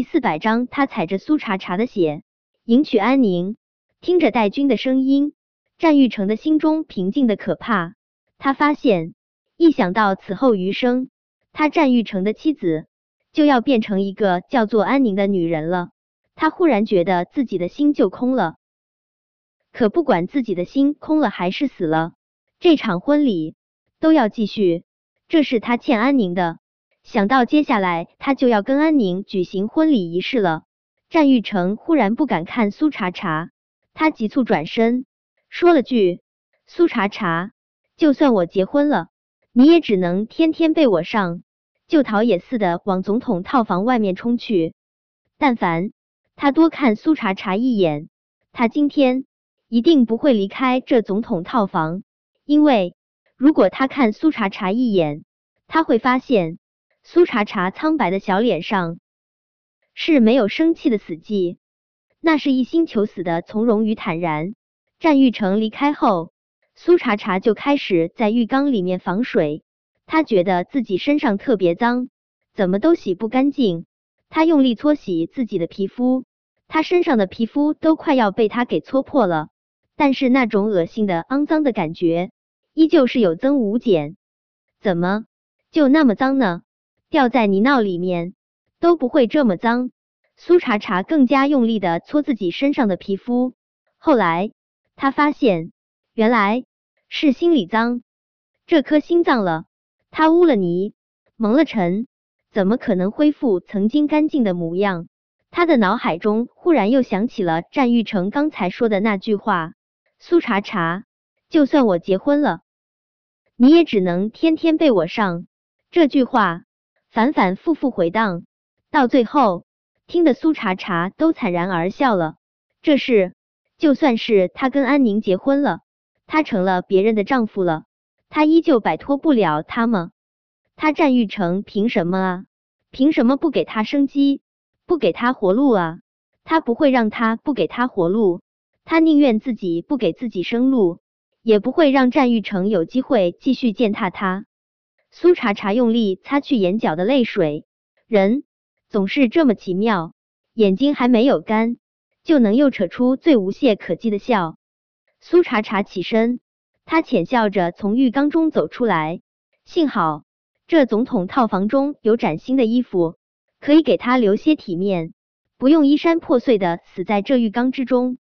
第四百章，他踩着苏茶茶的血迎娶安宁。听着戴军的声音，战玉成的心中平静的可怕。他发现，一想到此后余生，他战玉成的妻子就要变成一个叫做安宁的女人了，他忽然觉得自己的心就空了。可不管自己的心空了还是死了，这场婚礼都要继续，这是他欠安宁的。想到接下来他就要跟安宁举行婚礼仪式了，战玉成忽然不敢看苏茶茶。他急促转身，说了句：“苏茶茶，就算我结婚了，你也只能天天被我上。”就逃也似的往总统套房外面冲去。但凡他多看苏茶茶一眼，他今天一定不会离开这总统套房。因为如果他看苏茶茶一眼，他会发现苏茶茶苍白的小脸上是没有生气的死寂。那是一心求死的从容与坦然。战玉成离开后，苏茶茶就开始在浴缸里面防水。他觉得自己身上特别脏，怎么都洗不干净。他用力搓洗自己的皮肤，他身上的皮肤都快要被他给搓破了。但是那种恶心的肮脏的感觉依旧是有增无减。怎么就那么脏呢？掉在泥淖里面都不会这么脏。苏茶茶更加用力的搓自己身上的皮肤，后来他发现原来是心里脏，这颗心脏了，他污了泥，蒙了尘，怎么可能恢复曾经干净的模样？他的脑海中忽然又想起了战玉成刚才说的那句话：“苏茶茶，就算我结婚了，你也只能天天被我上。”这句话反反复复回荡，到最后。听得苏茶茶都惨然而笑了。这事，就算是他跟安宁结婚了，他成了别人的丈夫了，他依旧摆脱不了他吗？他战玉成凭什么啊？凭什么不给他生机，不给他活路啊？他不会让他不给他活路，他宁愿自己不给自己生路，也不会让战玉成有机会继续践踏他。苏茶茶用力擦去眼角的泪水，人。总是这么奇妙，眼睛还没有干，就能又扯出最无懈可击的笑。苏茶茶起身，他浅笑着从浴缸中走出来。幸好这总统套房中有崭新的衣服，可以给他留些体面，不用衣衫破碎的死在这浴缸之中。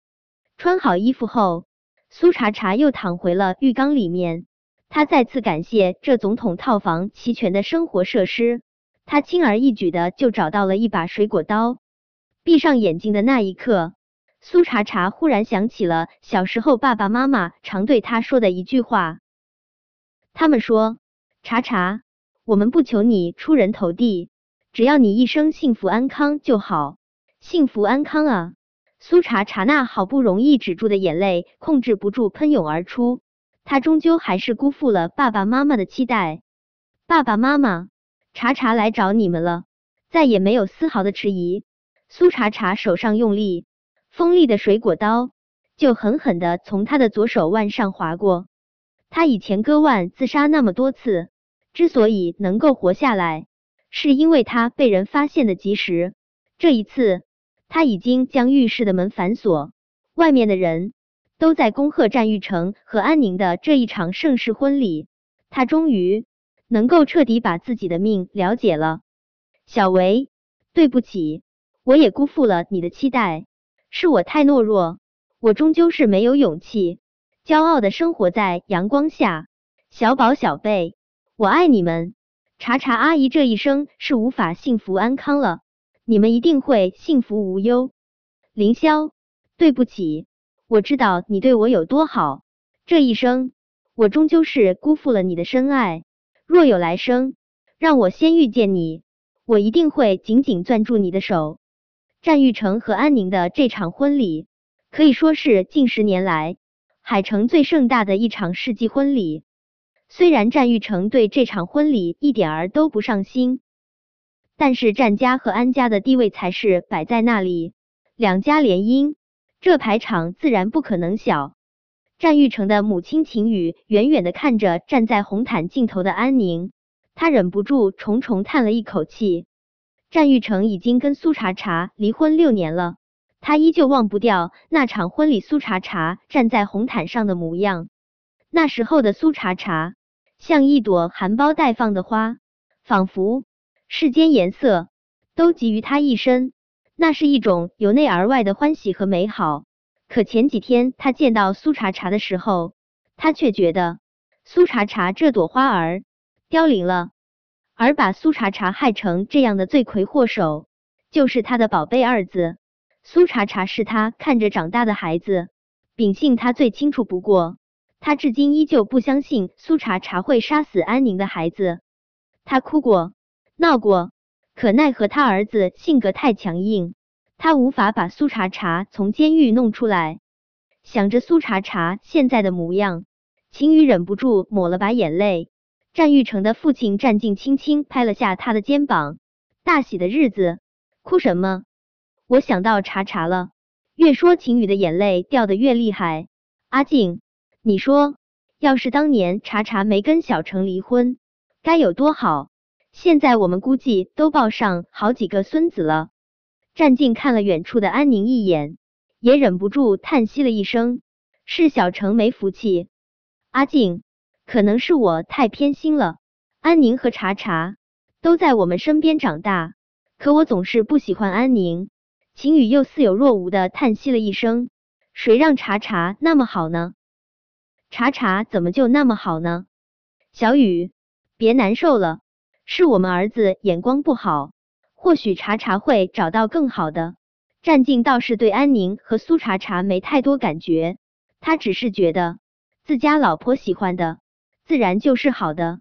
穿好衣服后，苏茶茶又躺回了浴缸里面。他再次感谢这总统套房齐全的生活设施。他轻而易举的就找到了一把水果刀。闭上眼睛的那一刻，苏茶茶忽然想起了小时候爸爸妈妈常对他说的一句话。他们说：“茶茶，我们不求你出人头地，只要你一生幸福安康就好。幸福安康啊！”苏茶茶那好不容易止住的眼泪控制不住喷涌而出。他终究还是辜负了爸爸妈妈的期待。爸爸妈妈。茶茶来找你们了，再也没有丝毫的迟疑。苏茶茶手上用力，锋利的水果刀就狠狠的从他的左手腕上划过。他以前割腕自杀那么多次，之所以能够活下来，是因为他被人发现的及时。这一次，他已经将浴室的门反锁，外面的人都在恭贺战玉成和安宁的这一场盛世婚礼。他终于。能够彻底把自己的命了解了，小维，对不起，我也辜负了你的期待，是我太懦弱，我终究是没有勇气，骄傲的生活在阳光下。小宝、小贝，我爱你们。茶茶阿姨这一生是无法幸福安康了，你们一定会幸福无忧。凌霄，对不起，我知道你对我有多好，这一生我终究是辜负了你的深爱。若有来生，让我先遇见你，我一定会紧紧攥住你的手。战玉成和安宁的这场婚礼，可以说是近十年来海城最盛大的一场世纪婚礼。虽然战玉成对这场婚礼一点儿都不上心，但是战家和安家的地位才是摆在那里，两家联姻，这排场自然不可能小。战玉成的母亲秦宇远远的看着站在红毯尽头的安宁，他忍不住重重叹了一口气。战玉成已经跟苏茶茶离婚六年了，他依旧忘不掉那场婚礼苏茶茶站在红毯上的模样。那时候的苏茶茶像一朵含苞待放的花，仿佛世间颜色都集于他一身。那是一种由内而外的欢喜和美好。可前几天他见到苏茶茶的时候，他却觉得苏茶茶这朵花儿凋零了，而把苏茶茶害成这样的罪魁祸首，就是他的宝贝儿子。苏茶茶是他看着长大的孩子，秉性他最清楚不过。他至今依旧不相信苏茶茶会杀死安宁的孩子。他哭过，闹过。可奈何他儿子性格太强硬，他无法把苏茶茶从监狱弄出来。想着苏茶茶现在的模样，秦宇忍不住抹了把眼泪。战玉成的父亲战静轻轻拍了下他的肩膀：“大喜的日子，哭什么？我想到茶茶了。”越说秦宇的眼泪掉得越厉害。阿静，你说，要是当年茶茶没跟小程离婚，该有多好？现在我们估计都抱上好几个孙子了。战静看了远处的安宁一眼，也忍不住叹息了一声：“是小程没福气。”阿静，可能是我太偏心了。安宁和茶茶都在我们身边长大，可我总是不喜欢安宁。秦宇又似有若无的叹息了一声：“谁让茶茶那么好呢？茶茶怎么就那么好呢？”小雨，别难受了。是我们儿子眼光不好，或许茶茶会找到更好的。战静倒是对安宁和苏茶茶没太多感觉，他只是觉得自家老婆喜欢的，自然就是好的。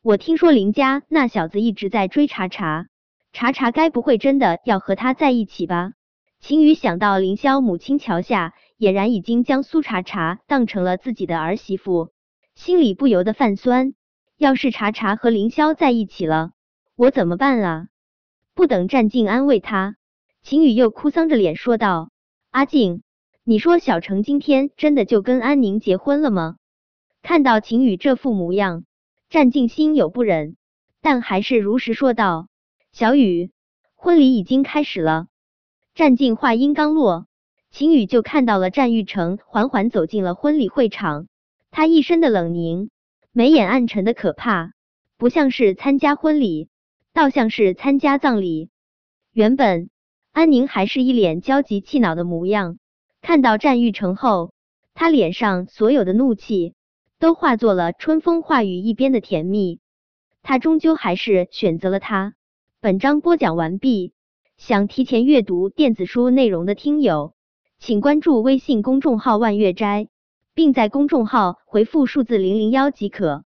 我听说林家那小子一直在追茶茶，茶茶该不会真的要和他在一起吧？秦宇想到凌霄母亲桥下俨然已经将苏茶茶当成了自己的儿媳妇，心里不由得泛酸。要是茶茶和凌霄在一起了，我怎么办啊？不等战静安慰他，秦宇又哭丧着脸说道：“阿静，你说小程今天真的就跟安宁结婚了吗？”看到秦宇这副模样，战静心有不忍，但还是如实说道：“小雨，婚礼已经开始了。”战静话音刚落，秦宇就看到了战玉成缓缓走进了婚礼会场，他一身的冷凝。眉眼暗沉的可怕，不像是参加婚礼，倒像是参加葬礼。原本安宁还是一脸焦急气恼的模样，看到战玉成后，他脸上所有的怒气都化作了春风化雨一边的甜蜜。他终究还是选择了他。本章播讲完毕，想提前阅读电子书内容的听友，请关注微信公众号万月斋。并在公众号回复数字零零幺即可。